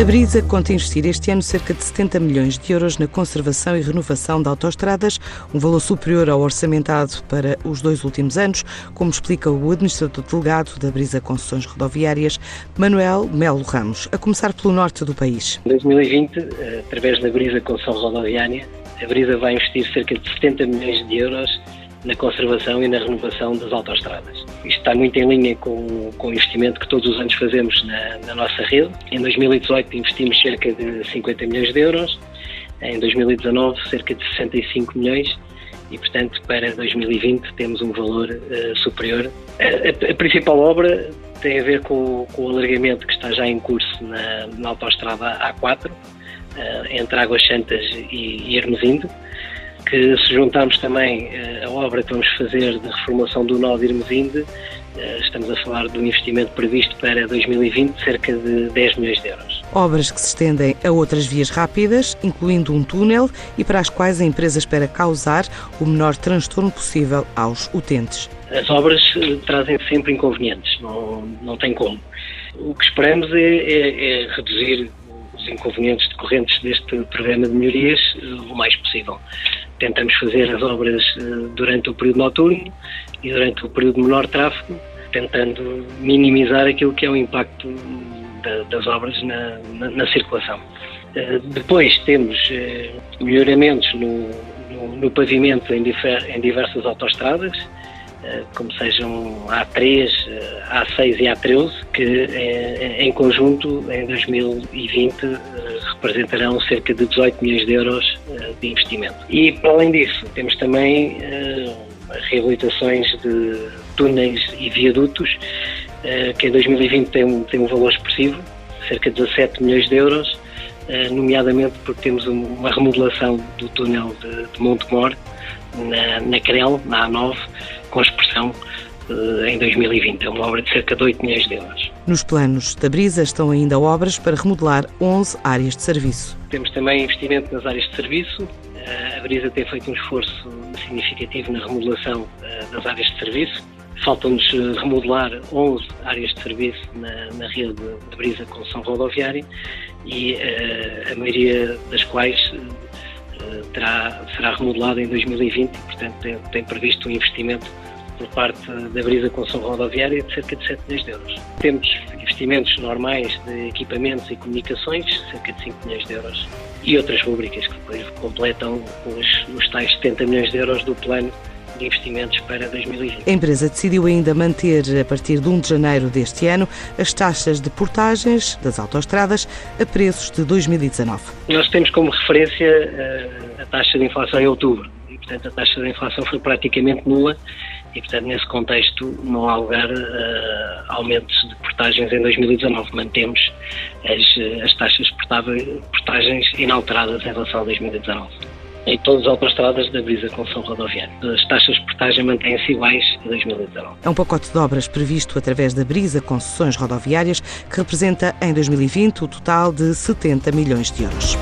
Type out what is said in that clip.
A Brisa conta investir este ano cerca de 70 milhões de euros na conservação e renovação de autoestradas, um valor superior ao orçamentado para os dois últimos anos, como explica o administrador delegado da Brisa Concessões Rodoviárias, Manuel Melo Ramos, a começar pelo norte do país. Em 2020, através da Brisa Concessão Rodoviária, a Brisa vai investir cerca de 70 milhões de euros na conservação e na renovação das autoestradas. Isto está muito em linha com, com o investimento que todos os anos fazemos na, na nossa rede. Em 2018 investimos cerca de 50 milhões de euros, em 2019 cerca de 65 milhões e, portanto, para 2020 temos um valor uh, superior. A, a, a, principal obra tem a ver com, com, o alargamento que está já em curso na, na autoestrada A4, uh, entre Águas Santas e, e Hermesinde que se juntarmos também uh, a obra que vamos fazer de reformulação do nó de Irmesinde, uh, estamos a falar de um investimento previsto para 2020 de cerca de 10 milhões de euros. Obras que se estendem a outras vias rápidas, incluindo um túnel, e para as quais a empresa espera causar o menor transtorno possível aos utentes. As obras uh, trazem sempre inconvenientes, não, não tem como. O que esperamos é, é, é reduzir os inconvenientes decorrentes deste programa de melhorias o mais possível tentamos fazer as obras eh, durante o período noturno e durante o período de menor tráfego, tentando minimizar aquilo que é o impacto das obras na, na, na circulação. Eh, depois temos eh, melhoramentos no, no, no pavimento em, difer, em diversas autoestradas, como sejam A3, A6 e A13, que em conjunto em 2020 representarão cerca de 18 milhões de euros de investimento. E, para além disso, temos também uh, reabilitações de túneis e viadutos, uh, que em 2020 tem um, tem um valor expressivo, cerca de 17 milhões de euros, nomeadamente porque temos uma remodelação do túnel de, de Montemor, na, na Crel, na A9, com expressão em 2020. É uma obra de cerca de 8 milhões de euros. Nos planos da Brisa estão ainda obras para remodelar 11 áreas de serviço. Temos também investimento nas áreas de serviço. Eh, a Brisa tem feito um esforço significativo na remodelação eh, das áreas de serviço. Faltam-nos eh, remodelar 11 áreas de serviço na, na rede de Brisa com São Rodoviária e a maioria das quais terá, será remodelada em 2020 e, portanto, tem, tem previsto um investimento por parte da Brisa Construção Rodoviária de cerca de 7 milhões de euros. Temos investimentos normais de equipamentos e comunicações, cerca de 5 milhões de euros, e outras rubricas que depois completam os, os tais 70 milhões de euros do plano de investimentos para 2020. A empresa decidiu ainda manter, a partir de 1 de janeiro deste ano, as taxas de portagens das autoestradas a preços de 2019. Nós temos como referência eh, a taxa de inflação em outubro e, portanto, a taxa de inflação foi praticamente nula e, portanto, nesse contexto não há lugar a aumentos de portagens em 2019. Mantemos as, as taxas de portagens inalteradas em relação a 2019 em todas as autostradas da Brisa São Rodoviária. As taxas de portagem mantêm-se iguais a 2019. É um pacote de obras previsto através da Brisa Concessões Rodoviárias que representa em 2020 o total de 70 milhões de euros.